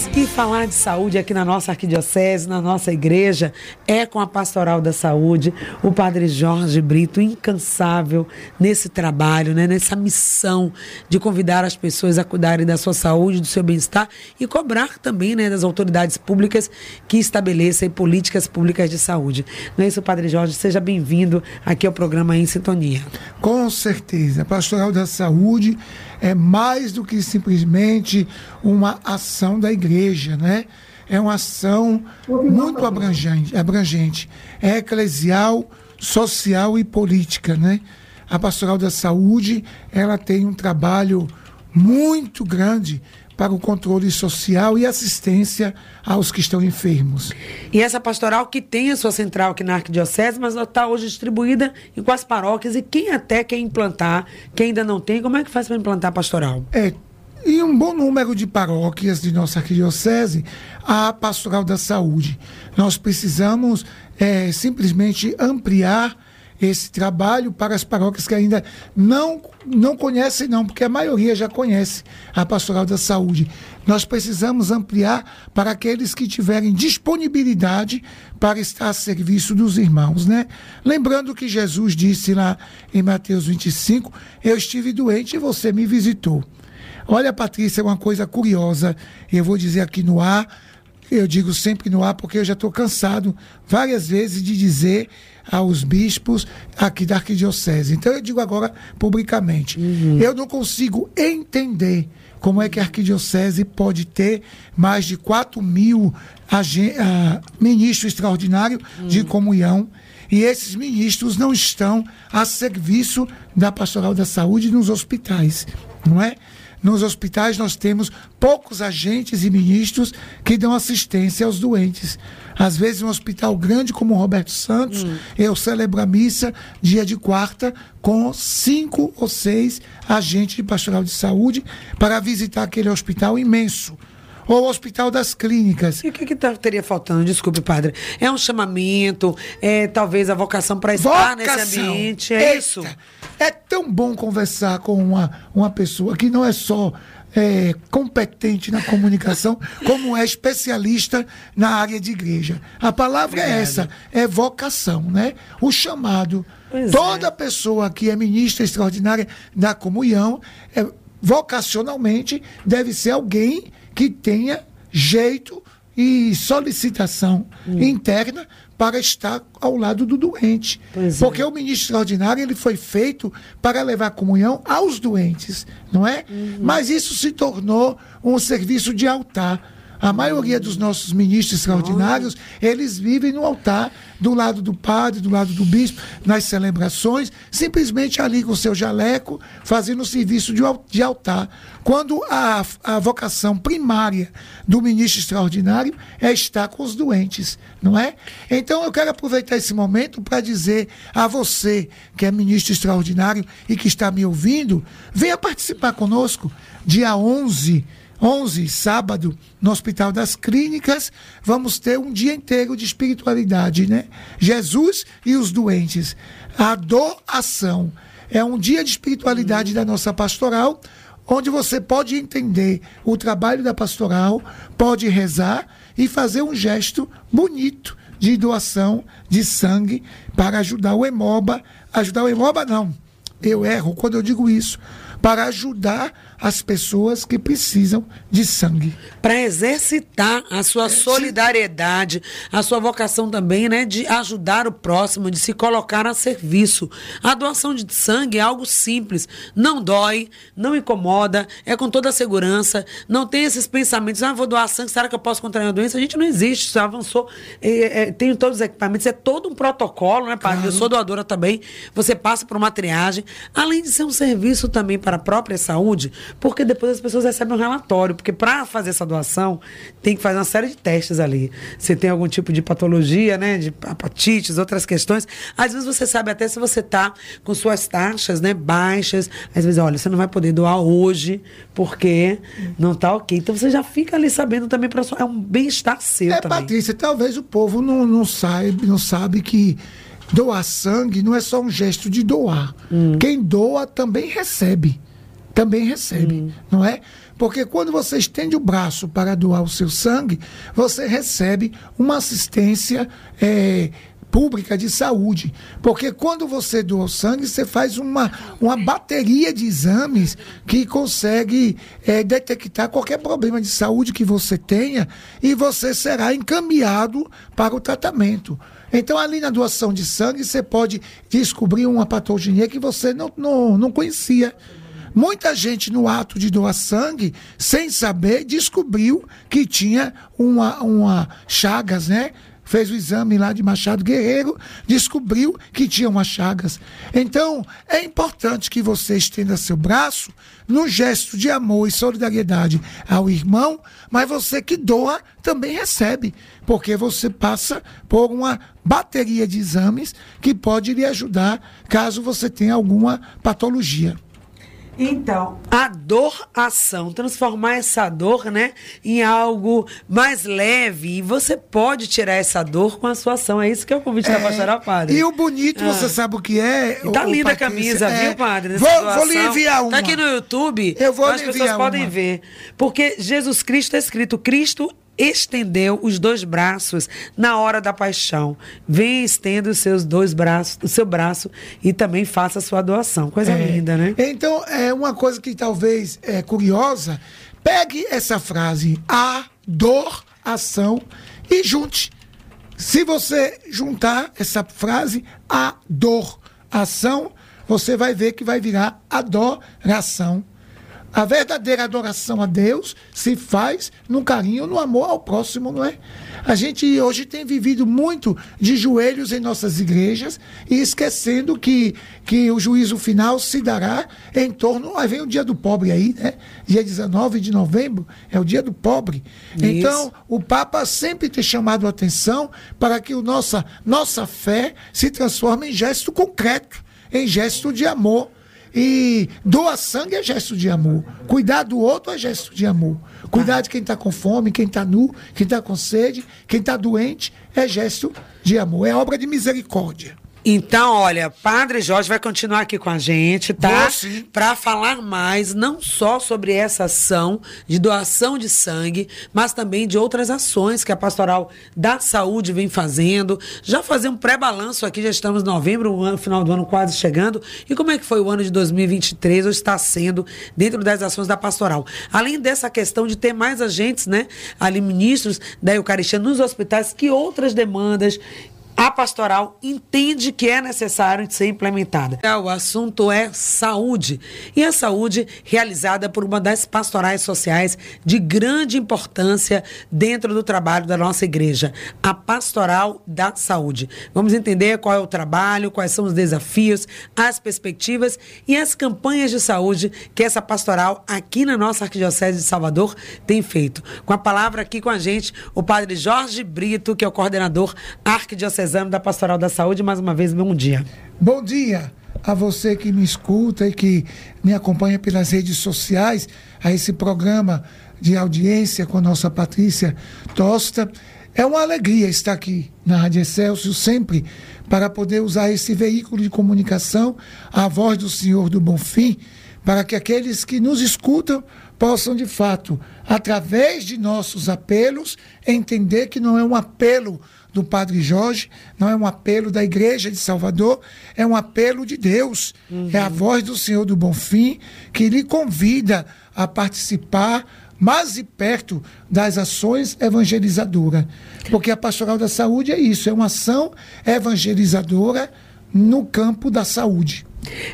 demais. E falar de saúde aqui na nossa arquidiocese, na nossa igreja, é com a Pastoral da Saúde, o Padre Jorge Brito, incansável nesse trabalho, né, nessa missão de convidar as pessoas a cuidarem da sua saúde, do seu bem-estar e cobrar também né, das autoridades públicas que estabeleçam políticas públicas de saúde. Não é isso, Padre Jorge? Seja bem-vindo aqui ao programa Em Sintonia. Com certeza. A Pastoral da Saúde é mais do que simplesmente uma ação da igreja, né? É uma ação muito abrangente, abrangente. É eclesial, social e política, né? A Pastoral da Saúde, ela tem um trabalho muito grande para o controle social e assistência aos que estão enfermos. E essa pastoral que tem a sua central aqui na Arquidiocese, mas ela está hoje distribuída em quais paróquias e quem até quer implantar, quem ainda não tem, como é que faz para implantar a pastoral? É, em um bom número de paróquias de nossa arquidiocese, a pastoral da saúde. Nós precisamos é, simplesmente ampliar esse trabalho para as paróquias que ainda não, não conhecem, não, porque a maioria já conhece a pastoral da saúde. Nós precisamos ampliar para aqueles que tiverem disponibilidade para estar a serviço dos irmãos, né? Lembrando que Jesus disse lá em Mateus 25: Eu estive doente e você me visitou. Olha, Patrícia, uma coisa curiosa, eu vou dizer aqui no ar eu digo sempre no ar porque eu já estou cansado várias vezes de dizer aos bispos aqui da arquidiocese. Então eu digo agora publicamente. Uhum. Eu não consigo entender como é que a arquidiocese pode ter mais de 4 mil uh, ministros extraordinários uhum. de comunhão e esses ministros não estão a serviço da pastoral da saúde nos hospitais, não é? Nos hospitais nós temos poucos agentes e ministros que dão assistência aos doentes. Às vezes, um hospital grande como o Roberto Santos, hum. eu celebro a missa dia de quarta com cinco ou seis agentes de pastoral de saúde para visitar aquele hospital imenso ou o Hospital das Clínicas. E o que, que tá, teria faltando? Desculpe, padre. É um chamamento, é talvez a vocação para estar vocação. nesse ambiente, é Eita. isso? É tão bom conversar com uma, uma pessoa que não é só é, competente na comunicação, como é especialista na área de igreja. A palavra é essa, é vocação, né? O chamado. Pois Toda é. pessoa que é ministra extraordinária da comunhão, é, vocacionalmente, deve ser alguém que tenha jeito e solicitação hum. interna para estar ao lado do doente. Pois é. Porque é. o ministro extraordinário ele foi feito para levar comunhão aos doentes, não é? Uhum. Mas isso se tornou um serviço de altar a maioria dos nossos ministros extraordinários, eles vivem no altar, do lado do padre, do lado do bispo, nas celebrações, simplesmente ali com o seu jaleco, fazendo o serviço de altar. Quando a, a vocação primária do ministro extraordinário é estar com os doentes, não é? Então eu quero aproveitar esse momento para dizer a você, que é ministro extraordinário e que está me ouvindo, venha participar conosco, dia 11 11, sábado, no Hospital das Clínicas, vamos ter um dia inteiro de espiritualidade, né? Jesus e os doentes. A doação é um dia de espiritualidade da nossa pastoral, onde você pode entender o trabalho da pastoral, pode rezar e fazer um gesto bonito de doação de sangue para ajudar o hemoba. Ajudar o hemoba, não. Eu erro quando eu digo isso. Para ajudar as pessoas que precisam de sangue. Para exercitar a sua solidariedade, a sua vocação também, né, de ajudar o próximo, de se colocar a serviço. A doação de sangue é algo simples, não dói, não incomoda, é com toda a segurança, não tem esses pensamentos, ah, vou doar sangue, será que eu posso contrair uma doença? A gente não existe, isso avançou, é, é, tem todos os equipamentos, é todo um protocolo, né, padre? Claro. Eu sou doadora também, você passa por uma triagem, além de ser um serviço também para a própria saúde, porque depois as pessoas recebem um relatório. Porque para fazer essa doação, tem que fazer uma série de testes ali. Se tem algum tipo de patologia, né? De apatites, outras questões. Às vezes você sabe até se você está com suas taxas né, baixas. Às vezes, olha, você não vai poder doar hoje porque não está ok. Então você já fica ali sabendo também para É um bem-estar seu. É, também. Patrícia, talvez o povo não, não, sabe, não sabe que doar sangue não é só um gesto de doar. Hum. Quem doa também recebe também recebe, hum. não é? Porque quando você estende o braço para doar o seu sangue, você recebe uma assistência. É, pública de saúde. Porque quando você doa o sangue, você faz uma, uma bateria de exames que consegue é, detectar qualquer problema de saúde que você tenha e você será encaminhado para o tratamento. Então, ali na doação de sangue, você pode descobrir uma patologia que você não, não, não conhecia. Muita gente no ato de doar sangue, sem saber, descobriu que tinha uma, uma chagas, né? fez o exame lá de Machado Guerreiro, descobriu que tinha umas chagas. Então, é importante que você estenda seu braço no gesto de amor e solidariedade ao irmão, mas você que doa também recebe, porque você passa por uma bateria de exames que pode lhe ajudar caso você tenha alguma patologia. Então, a dor ação, transformar essa dor, né, em algo mais leve. E você pode tirar essa dor com a sua ação. É isso que é o convite é, da pastora Padre. E o bonito, ah. você sabe o que é? E tá o, linda a camisa, é, viu, Padre? Vou, vou, lhe enviar uma. Tá aqui no YouTube. Eu vou As pessoas podem ver. Porque Jesus Cristo é escrito, Cristo estendeu os dois braços na hora da paixão. Vem estenda os seus dois braços, o seu braço e também faça a sua doação. Coisa é. linda, né? Então, é uma coisa que talvez é curiosa. Pegue essa frase, a dor, ação, e junte. Se você juntar essa frase, a dor, ação, você vai ver que vai virar adoração. A verdadeira adoração a Deus se faz no carinho, no amor ao próximo, não é? A gente hoje tem vivido muito de joelhos em nossas igrejas e esquecendo que, que o juízo final se dará em torno. Aí vem o dia do pobre aí, né? Dia 19 de novembro é o dia do pobre. Isso. Então, o Papa sempre tem chamado a atenção para que o nossa, nossa fé se transforme em gesto concreto, em gesto de amor e doar sangue é gesto de amor. Cuidar do outro é gesto de amor. Cuidar de quem está com fome, quem está nu, quem está com sede, quem está doente, é gesto de amor. É obra de misericórdia. Então, olha, Padre Jorge vai continuar aqui com a gente, tá? Para falar mais, não só sobre essa ação de doação de sangue, mas também de outras ações que a Pastoral da Saúde vem fazendo. Já fazer um pré-balanço aqui, já estamos em novembro, o ano, final do ano quase chegando. E como é que foi o ano de 2023 ou está sendo dentro das ações da Pastoral? Além dessa questão de ter mais agentes, né, ali ministros da Eucaristia nos hospitais, que outras demandas a pastoral entende que é necessário ser implementada. O assunto é saúde. E a saúde realizada por uma das pastorais sociais de grande importância dentro do trabalho da nossa igreja, a Pastoral da Saúde. Vamos entender qual é o trabalho, quais são os desafios, as perspectivas e as campanhas de saúde que essa pastoral aqui na nossa Arquidiocese de Salvador tem feito. Com a palavra aqui com a gente, o padre Jorge Brito, que é o coordenador arquidiocesano Diocesano da Pastoral da Saúde. Mais uma vez, bom dia. Bom dia a você que me escuta e que me acompanha pelas redes sociais, a esse programa de audiência com a nossa Patrícia Tosta. É uma alegria estar aqui na Rádio Excelsior sempre para poder usar esse veículo de comunicação, a voz do Senhor do Bonfim, para que aqueles que nos escutam possam, de fato, através de nossos apelos, entender que não é um apelo do Padre Jorge, não é um apelo da Igreja de Salvador, é um apelo de Deus. Uhum. É a voz do Senhor do Bonfim que lhe convida a participar mais e perto das ações evangelizadoras. Porque a Pastoral da Saúde é isso, é uma ação evangelizadora no campo da saúde.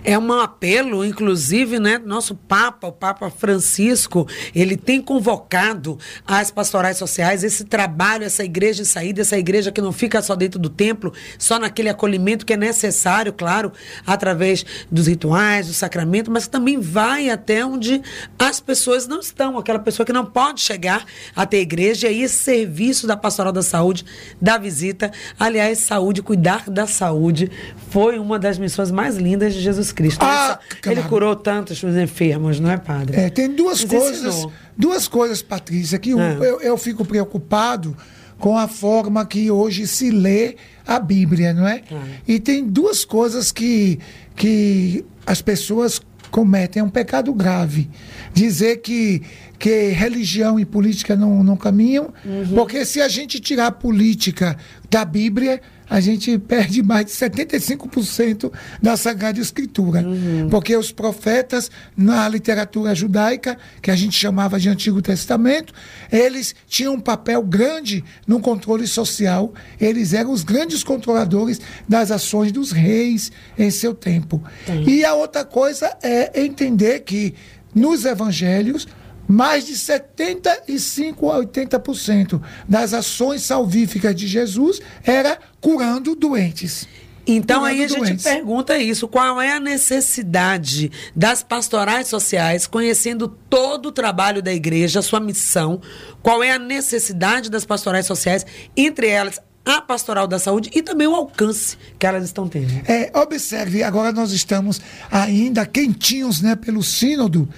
É um apelo, inclusive, né? Nosso Papa, o Papa Francisco, ele tem convocado as pastorais sociais esse trabalho, essa igreja de saída, essa igreja que não fica só dentro do templo, só naquele acolhimento que é necessário, claro, através dos rituais, do sacramento, mas também vai até onde as pessoas não estão, aquela pessoa que não pode chegar até a igreja, e aí esse serviço da pastoral da saúde, da visita, aliás, saúde, cuidar da saúde, foi uma das missões mais lindas de Jesus Cristo. Ah, ele, curou tantos enfermos, não é, padre? É, tem duas coisas, ensinou. duas coisas, Patrícia, que é. eu, eu fico preocupado com a forma que hoje se lê a Bíblia, não é? é? E tem duas coisas que, que as pessoas cometem, é um pecado grave. Dizer que, que religião e política não, não caminham, uhum. porque se a gente tirar a política da Bíblia, a gente perde mais de 75% da Sagrada Escritura. Uhum. Porque os profetas, na literatura judaica, que a gente chamava de Antigo Testamento, eles tinham um papel grande no controle social. Eles eram os grandes controladores das ações dos reis em seu tempo. E a outra coisa é entender que nos evangelhos, mais de 75 a 80% das ações salvíficas de Jesus era curando doentes. Então aí a gente pergunta isso, qual é a necessidade das pastorais sociais, conhecendo todo o trabalho da igreja, sua missão, qual é a necessidade das pastorais sociais, entre elas a pastoral da saúde e também o alcance que elas estão tendo. É, observe, agora nós estamos ainda quentinhos né, pelo sínodo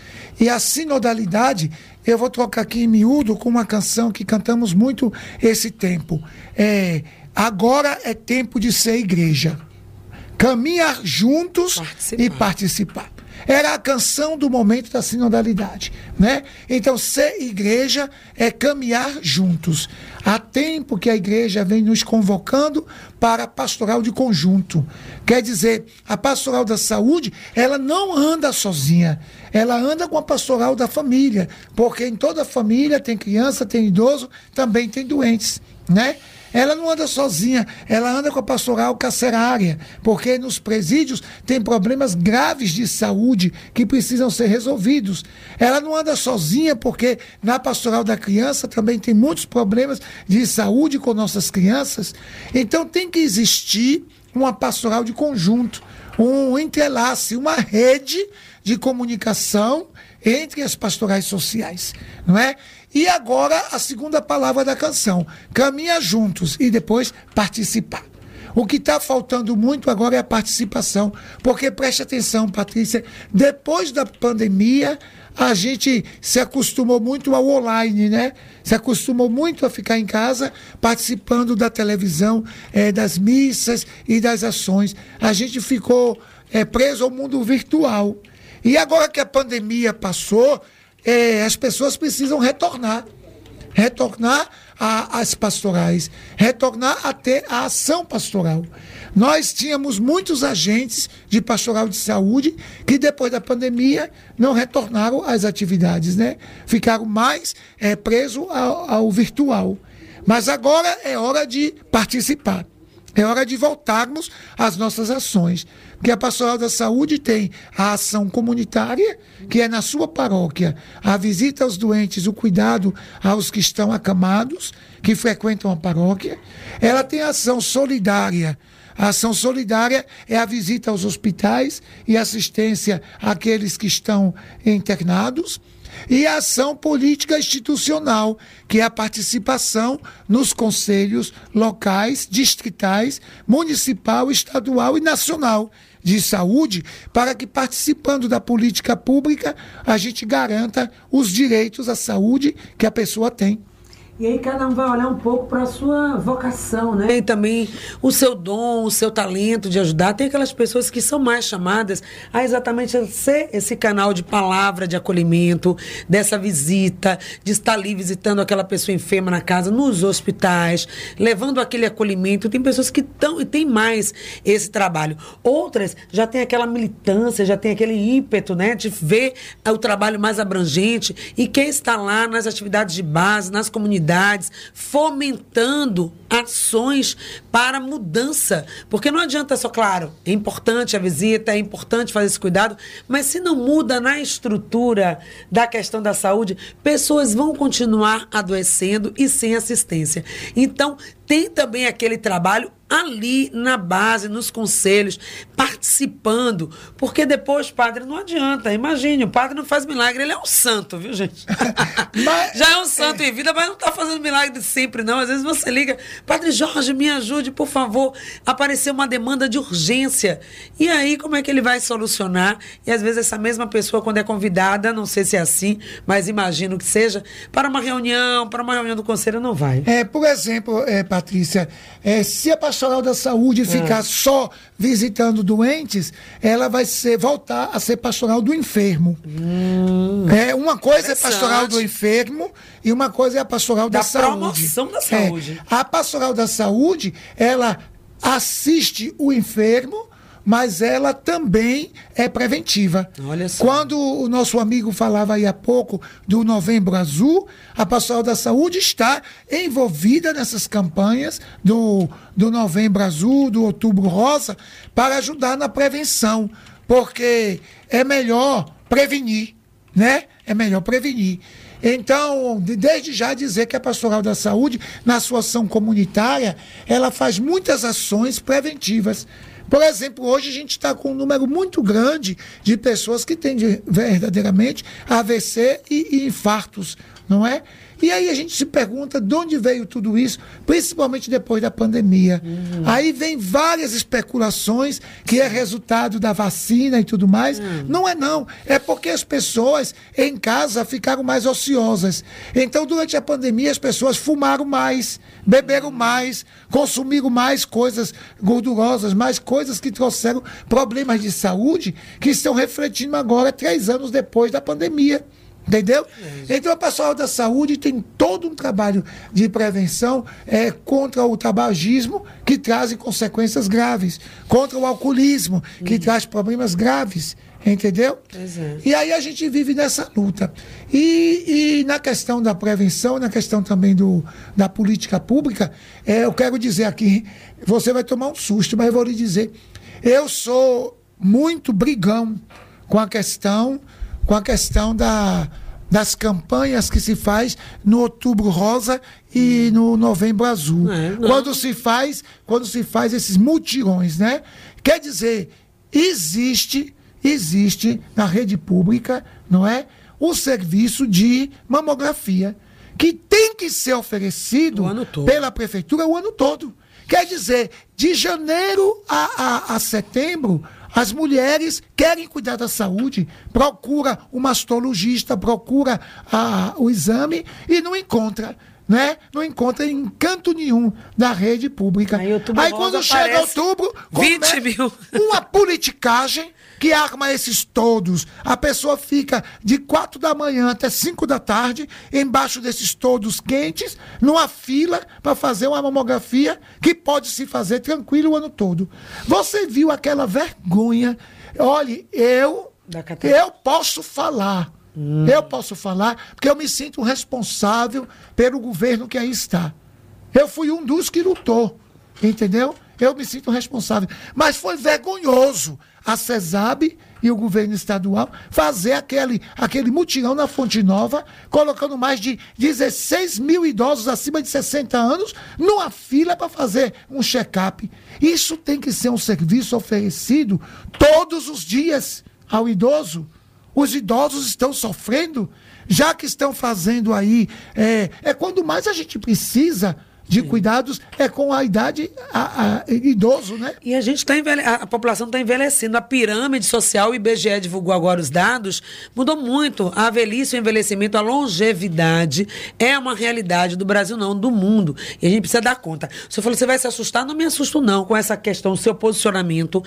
e a sinodalidade, eu vou trocar aqui em miúdo com uma canção que cantamos muito esse tempo. É, agora é tempo de ser igreja. Caminhar juntos participar. e participar. Era a canção do momento da sinodalidade, né? Então, ser igreja é caminhar juntos. Há tempo que a igreja vem nos convocando para a pastoral de conjunto. Quer dizer, a pastoral da saúde, ela não anda sozinha. Ela anda com a pastoral da família, porque em toda família tem criança, tem idoso, também tem doentes, né? Ela não anda sozinha, ela anda com a pastoral carcerária, porque nos presídios tem problemas graves de saúde que precisam ser resolvidos. Ela não anda sozinha, porque na pastoral da criança também tem muitos problemas de saúde com nossas crianças. Então tem que existir uma pastoral de conjunto, um entrelace, uma rede de comunicação entre as pastorais sociais, não é? E agora a segunda palavra da canção: caminha juntos e depois participar. O que está faltando muito agora é a participação, porque preste atenção, Patrícia, depois da pandemia, a gente se acostumou muito ao online, né? Se acostumou muito a ficar em casa participando da televisão, é, das missas e das ações. A gente ficou é, preso ao mundo virtual. E agora que a pandemia passou, é, as pessoas precisam retornar. Retornar às pastorais, retornar a ter a ação pastoral. Nós tínhamos muitos agentes de pastoral de saúde que depois da pandemia não retornaram às atividades, né? Ficaram mais é, presos ao, ao virtual. Mas agora é hora de participar. É hora de voltarmos às nossas ações. Porque a Pastoral da Saúde tem a ação comunitária, que é na sua paróquia, a visita aos doentes, o cuidado aos que estão acamados, que frequentam a paróquia. Ela tem a ação solidária. A ação solidária é a visita aos hospitais e assistência àqueles que estão internados e a ação política institucional, que é a participação nos conselhos locais, distritais, municipal, estadual e nacional de saúde, para que participando da política pública a gente garanta os direitos à saúde que a pessoa tem. E aí cada um vai olhar um pouco para a sua vocação, né? E também o seu dom, o seu talento de ajudar. Tem aquelas pessoas que são mais chamadas a exatamente ser esse canal de palavra de acolhimento, dessa visita, de estar ali visitando aquela pessoa enferma na casa, nos hospitais, levando aquele acolhimento. Tem pessoas que estão e tem mais esse trabalho. Outras já tem aquela militância, já tem aquele ímpeto, né, de ver o trabalho mais abrangente e quem está lá nas atividades de base, nas comunidades comunidades, fomentando ações para mudança. Porque não adianta só, claro, é importante a visita, é importante fazer esse cuidado, mas se não muda na estrutura da questão da saúde, pessoas vão continuar adoecendo e sem assistência. Então, tem também aquele trabalho ali na base, nos conselhos, participando. Porque depois, padre, não adianta. Imagine, o padre não faz milagre, ele é um santo, viu, gente? mas, Já é um santo é... em vida, mas não está fazendo milagre sempre, não. Às vezes você liga Padre Jorge, me ajude, por favor. Apareceu uma demanda de urgência. E aí, como é que ele vai solucionar? E às vezes essa mesma pessoa, quando é convidada, não sei se é assim, mas imagino que seja, para uma reunião, para uma reunião do conselho, não vai. É, por exemplo, é, Patrícia, é, se a pastoral da saúde ficar só visitando doentes, ela vai ser voltar a ser pastoral do enfermo. é, uma coisa é pastoral do enfermo e uma coisa é a pastoral da, Da saúde. promoção da É, saúde. a pastoral da saúde, ela assiste o enfermo, mas ela também é preventiva. Olha só. Quando o nosso amigo falava aí há pouco do Novembro Azul, a pastoral da saúde está envolvida nessas campanhas do, do Novembro Azul, do Outubro Rosa, para ajudar na prevenção, porque é melhor prevenir, né? É melhor prevenir. Então, de- desde já dizer que a Pastoral da Saúde, na sua ação comunitária, ela faz muitas ações preventivas. Por exemplo, hoje a gente está com um número muito grande de pessoas que têm de- verdadeiramente AVC e, e infartos, não é? E aí a gente se pergunta de onde veio tudo isso, principalmente depois da pandemia. Aí vem várias especulações que é resultado da vacina e tudo mais. Não é não, é porque as pessoas em casa ficaram mais ociosas. Então, durante a pandemia, as pessoas fumaram mais, beberam mais, consumiram mais coisas gordurosas, mais coisas que trouxeram problemas de saúde que estão refletindo agora, três anos depois da pandemia. Entendeu? Então, a pastoral da saúde tem todo um trabalho de prevenção é, contra o tabagismo, que traz consequências graves, contra o alcoolismo, que traz problemas graves. Entendeu? Pois é. E aí a gente vive nessa luta. E, e na questão da prevenção, na questão também do, da política pública, é, eu quero dizer aqui, você vai tomar um susto, mas eu vou lhe dizer, eu sou muito brigão com a questão, com a questão da, das campanhas que se faz no Outubro Rosa e no Novembro Azul. É, quando se faz, quando se faz esses mutirões, né? Quer dizer, existe, existe na rede pública, não é? O serviço de mamografia que tem que ser oferecido pela prefeitura o ano todo. Quer dizer, de janeiro a, a, a setembro, as mulheres querem cuidar da saúde, procura o mastologista, procura a- o exame e não encontra. Né? Não encontra em canto nenhum da rede pública. Aí Aí quando chega outubro, 20 come- mil. uma politicagem que arma esses todos. A pessoa fica de quatro da manhã até cinco da tarde, embaixo desses todos quentes, numa fila para fazer uma mamografia que pode se fazer tranquilo o ano todo. Você viu aquela vergonha? Olhe, eu, eu posso falar. Eu posso falar, porque eu me sinto responsável pelo governo que aí está. Eu fui um dos que lutou, entendeu? Eu me sinto responsável. Mas foi vergonhoso a CESAB e o governo estadual fazer aquele, aquele mutirão na Fonte Nova, colocando mais de 16 mil idosos acima de 60 anos numa fila para fazer um check-up. Isso tem que ser um serviço oferecido todos os dias ao idoso. Os idosos estão sofrendo, já que estão fazendo aí. É, é quando mais a gente precisa de cuidados, é com a idade a, a- idoso, né? E a gente está envelhe... a a população está envelhecendo. A pirâmide social, o IBGE divulgou agora os dados, mudou muito. A velhice, o envelhecimento, a longevidade é uma realidade do Brasil, não, do mundo. E a gente precisa dar conta. Você falou, você vai se assustar? Não me assusto, não, com essa questão, seu posicionamento,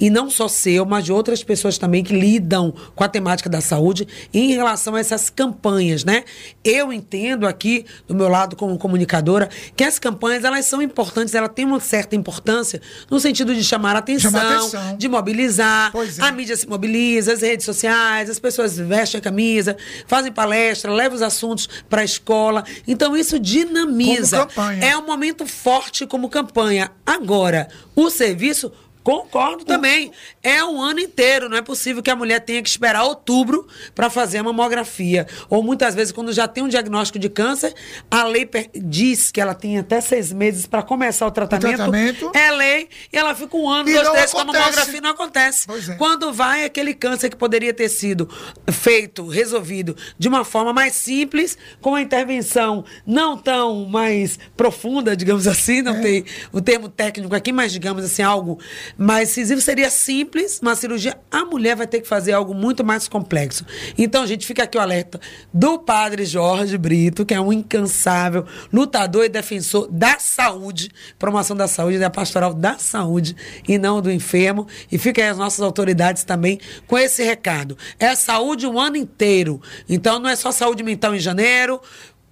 e não só seu, mas de outras pessoas também que lidam com a temática da saúde em relação a essas campanhas, né? Eu entendo aqui, do meu lado como comunicadora, que as campanhas, elas são importantes, elas têm uma certa importância no sentido de chamar a atenção, Chamar atenção. de mobilizar, é. a mídia se mobiliza, as redes sociais, as pessoas vestem a camisa, fazem palestra, levam os assuntos para a escola. Então isso dinamiza. É um momento forte como campanha. Agora, o serviço Concordo também. É um ano inteiro. Não é possível que a mulher tenha que esperar outubro para fazer a mamografia. Ou muitas vezes, quando já tem um diagnóstico de câncer, a lei diz que ela tem até seis meses para começar o tratamento. o tratamento. É lei. E ela fica um ano, e dois, três com a mamografia não acontece. É. Quando vai aquele câncer que poderia ter sido feito, resolvido de uma forma mais simples, com uma intervenção não tão mais profunda, digamos assim, não é. tem o termo técnico aqui, mas digamos assim, algo mais incisivo, seria simples, uma cirurgia, a mulher vai ter que fazer algo muito mais complexo. Então, gente, fica aqui o alerta do padre Jorge Brito, que é um incansável lutador e defensor da saúde, promoção da saúde, da pastoral da saúde e não do enfermo. E fica aí as nossas autoridades também com esse recado. É saúde o ano inteiro. Então, não é só saúde mental em janeiro,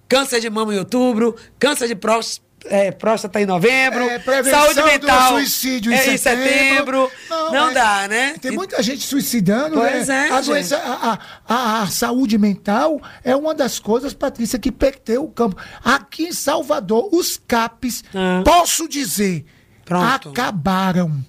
câncer de mama em outubro, câncer de próstata é, próstata em novembro, é, saúde mental suicídio em, é, setembro. em setembro. Não, não é, dá, né? Tem muita gente suicidando. Pois né? é. A, doença, a, a, a, saúde mental é uma das coisas, Patrícia, que perdeu o campo. Aqui em Salvador, os CAPs, ah. posso dizer, Pronto. acabaram.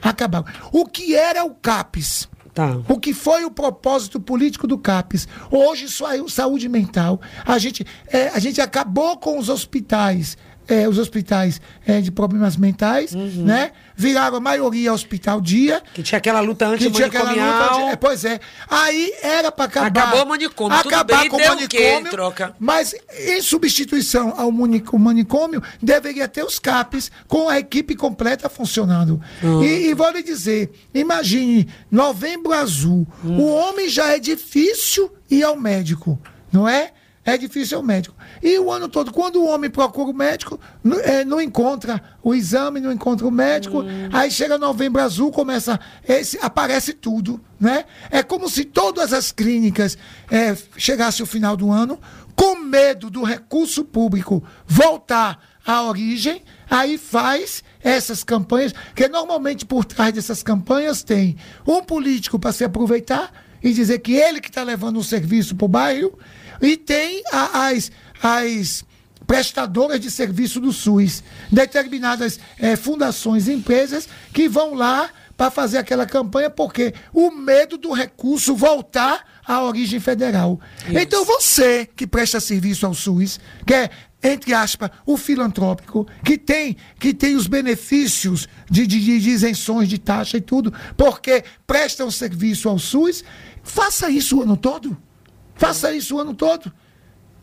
Acabaram. O que era o CAPES? Tá. O que foi o propósito político do CAPES? Hoje saiu saúde mental. A gente, é, a gente acabou com os hospitais é, os hospitais é, de problemas mentais, uhum. né? Viraram a maioria hospital dia. Que tinha aquela luta antimanicomial. É, pois é. Aí era para acabar. Acabou o manicômio. Acabar bem, com o manicômio. troca. Mas em substituição ao manicômio, deveria ter os CAPs com a equipe completa funcionando. Uhum. E, e, vou lhe dizer, imagine, novembro azul. Uhum. O homem já é difícil ir ao médico, não é? É difícil o médico. E o ano todo, quando o homem procura o médico, é, não encontra o exame, não encontra o médico, hum. aí chega novembro azul, começa. Esse, aparece tudo, né? É como se todas as clínicas é, chegasse o final do ano, com medo do recurso público voltar à origem, aí faz essas campanhas, que normalmente por trás dessas campanhas tem um político para se aproveitar e dizer que ele que está levando um serviço para o bairro e tem as, as prestadoras de serviço do SUS, determinadas é, fundações e empresas que vão lá para fazer aquela campanha, porque o medo do recurso voltar à origem federal. Isso. Então você que presta serviço ao SUS, que é, entre aspas, o filantrópico, que tem, que tem os benefícios de, de, de isenções de taxa e tudo, porque presta um serviço ao SUS, faça isso o ano todo. Faça isso o ano todo.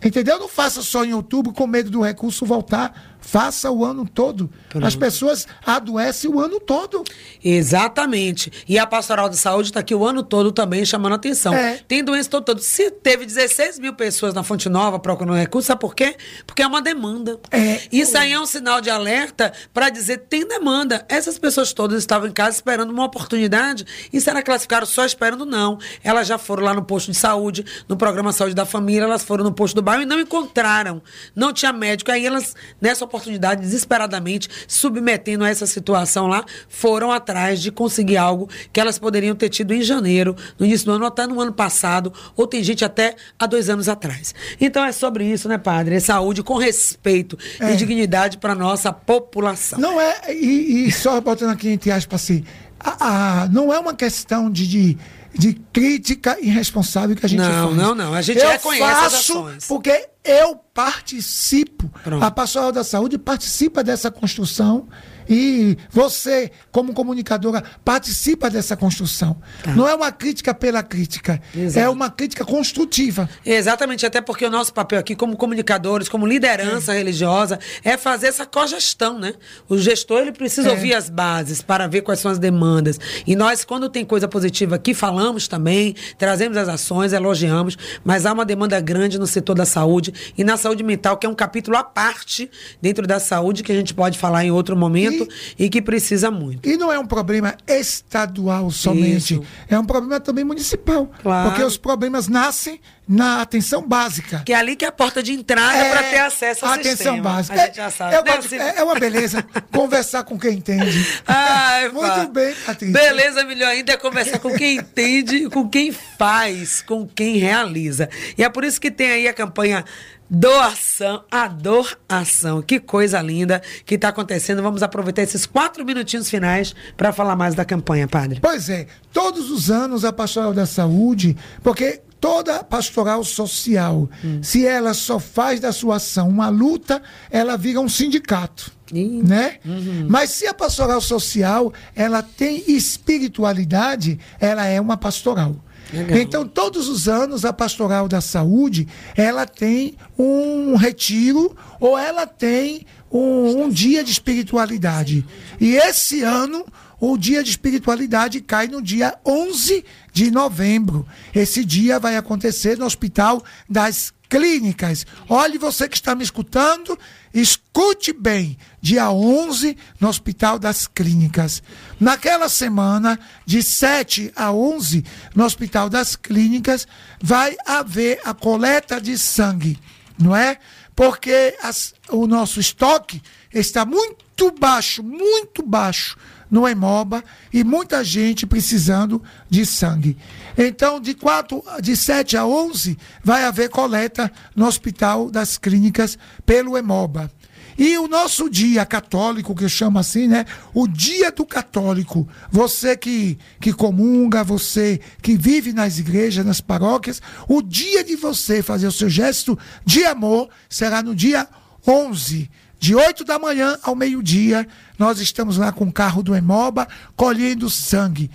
Entendeu? Não faça só em outubro com medo do recurso voltar. Faça o ano todo. Pronto. As pessoas adoecem o ano todo. Exatamente. E a Pastoral de Saúde está aqui o ano todo também chamando atenção. É. Tem doença todo, todo. Se teve 16 mil pessoas na Fonte Nova procurando recurso, sabe por quê? Porque é uma demanda. É. Isso aí é um sinal de alerta para dizer tem demanda. Essas pessoas todas estavam em casa esperando uma oportunidade. E será que elas ficaram só esperando? Não. Elas já foram lá no posto de saúde, no programa Saúde da Família, elas foram no posto do bairro e não encontraram. Não tinha médico. Aí elas, nessa oportunidade, oportunidade, desesperadamente, submetendo a essa situação lá, foram atrás de conseguir algo que elas poderiam ter tido em janeiro, no início do ano, até no ano passado, ou tem gente até há dois anos atrás. Então é sobre isso, né, padre? É saúde com respeito é. e dignidade para nossa população. Não é, e, e só botando aqui entre aspas assim, a, a, não é uma questão de, de de crítica irresponsável que a gente não, faz. Não, não, não. A gente eu reconhece faço as ações. porque eu participo. Pronto. A Pastoral da Saúde participa dessa construção e você, como comunicadora, participa dessa construção. Tá. Não é uma crítica pela crítica, Exato. é uma crítica construtiva. Exatamente, até porque o nosso papel aqui, como comunicadores, como liderança é. religiosa, é fazer essa cogestão, né? O gestor ele precisa é. ouvir as bases para ver quais são as demandas. E nós, quando tem coisa positiva aqui, falamos também, trazemos as ações, elogiamos, mas há uma demanda grande no setor da saúde e na saúde mental, que é um capítulo à parte dentro da saúde que a gente pode falar em outro momento e, e que precisa muito. E não é um problema estadual somente, Isso. é um problema também municipal. Claro. Porque os problemas nascem na atenção básica. Que é ali que é a porta de entrada é, para ter acesso ao atenção sistema. básica. A gente já sabe. É, é, é uma beleza conversar com quem entende. Ai, Muito pá. bem, Patrícia. Beleza melhor ainda é conversar com quem entende, com quem faz, com quem realiza. E é por isso que tem aí a campanha Doação, adoração. Que coisa linda que está acontecendo. Vamos aproveitar esses quatro minutinhos finais para falar mais da campanha, padre. Pois é, todos os anos a Pastoral da Saúde, porque toda pastoral social, hum. se ela só faz da sua ação uma luta, ela vira um sindicato. Né? Uhum. Mas se a pastoral social ela tem espiritualidade, ela é uma pastoral. Legal. Então, todos os anos, a Pastoral da Saúde, ela tem um retiro ou ela tem um, um dia de espiritualidade. E esse ano, o dia de espiritualidade cai no dia 11 de novembro. Esse dia vai acontecer no Hospital das Clínicas. Olhe você que está me escutando, escute bem. Dia 11, no Hospital das Clínicas. Naquela semana, de 7 a 11, no Hospital das Clínicas, vai haver a coleta de sangue, não é? Porque as, o nosso estoque está muito baixo, muito baixo no Hemoba e muita gente precisando de sangue. Então, de, 4, de 7 a 11, vai haver coleta no Hospital das Clínicas pelo Hemoba. E o nosso dia católico, que eu chamo assim, né? O dia do católico. Você que, que comunga, você que vive nas igrejas, nas paróquias, o dia de você fazer o seu gesto de amor será no dia 11 de 8 da manhã ao meio-dia, nós estamos lá com o carro do Hemoba colhendo sangue.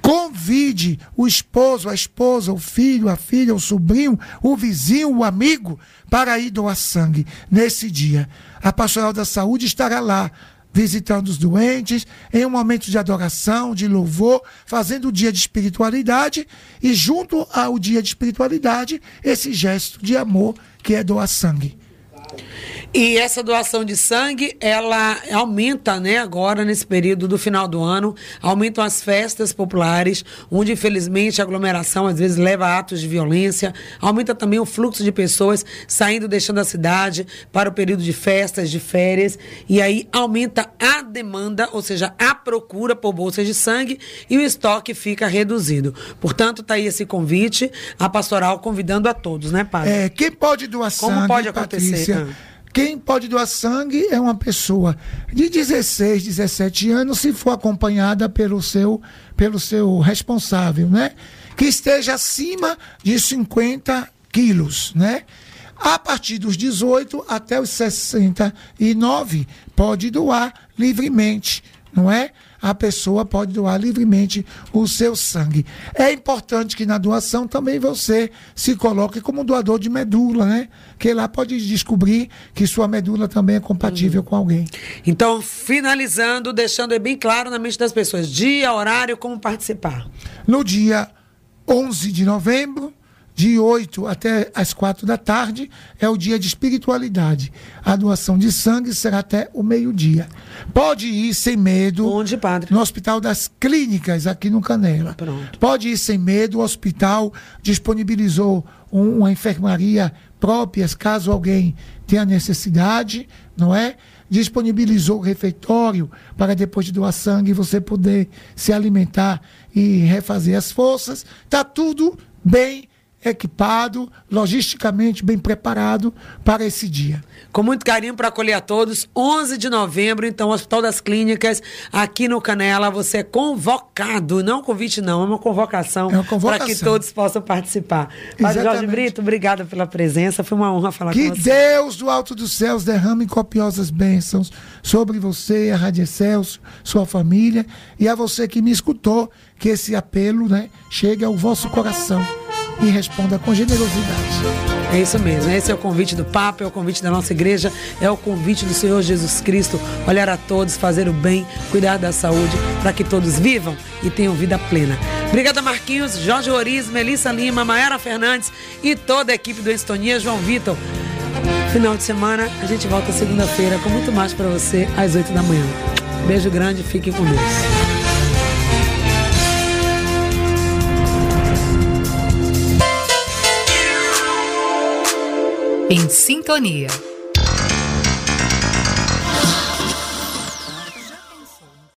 Convide o esposo, a esposa, o filho, a filha, o sobrinho, o vizinho, o amigo para ir doar sangue nesse dia. A Pastoral da Saúde estará lá visitando os doentes, em um momento de adoração, de louvor, fazendo o dia de espiritualidade e junto ao dia de espiritualidade, esse gesto de amor que é doar sangue. E essa doação de sangue, ela aumenta, né, agora nesse período do final do ano, aumentam as festas populares, onde infelizmente a aglomeração às vezes leva a atos de violência, aumenta também o fluxo de pessoas saindo, deixando a cidade para o período de festas, de férias, e aí aumenta a demanda, ou seja, a procura por bolsas de sangue e o estoque fica reduzido. Portanto, está aí esse convite, a pastoral convidando a todos, né, padre? É, quem pode doar Como sangue, pode acontecer? Patrícia. Quem pode doar sangue é uma pessoa de 16, 17 anos, se for acompanhada pelo seu, pelo seu responsável, né? Que esteja acima de 50 quilos, né? A partir dos 18 até os 69, pode doar livremente, não é? A pessoa pode doar livremente o seu sangue. É importante que na doação também você se coloque como doador de medula, né? Que lá pode descobrir que sua medula também é compatível uhum. com alguém. Então, finalizando, deixando bem claro na mente das pessoas, dia, horário, como participar. No dia 11 de novembro, de 8 até as 4 da tarde, é o dia de espiritualidade. A doação de sangue será até o meio-dia. Pode ir sem medo. Onde, padre? No Hospital das Clínicas, aqui no Canela. Pronto. Pode ir sem medo. O hospital disponibilizou um, uma enfermaria própria, caso alguém tenha necessidade, não é? Disponibilizou o refeitório para depois de doar sangue você poder se alimentar e refazer as forças. Está tudo bem equipado, logisticamente bem preparado para esse dia. Com muito carinho para acolher a todos, 11 de novembro, então, Hospital das Clínicas, aqui no Canela, você é convocado, não convite não, é uma convocação, é convocação. para que todos possam participar. Padre Jorge Brito, obrigada pela presença, foi uma honra falar que com você. Que Deus do alto dos céus derrame copiosas bênçãos sobre você, a Rádio Celso, sua família, e a você que me escutou, que esse apelo né, chegue ao vosso coração e responda com generosidade. É isso mesmo, esse é o convite do Papa, é o convite da nossa igreja, é o convite do Senhor Jesus Cristo, olhar a todos, fazer o bem, cuidar da saúde, para que todos vivam e tenham vida plena. Obrigada, Marquinhos, Jorge Oriz, Melissa Lima, Maera Fernandes e toda a equipe do Estonia, João Vitor. Final de semana, a gente volta segunda-feira com muito mais para você às 8 da manhã. Beijo grande, fiquem com Deus. Em sintonia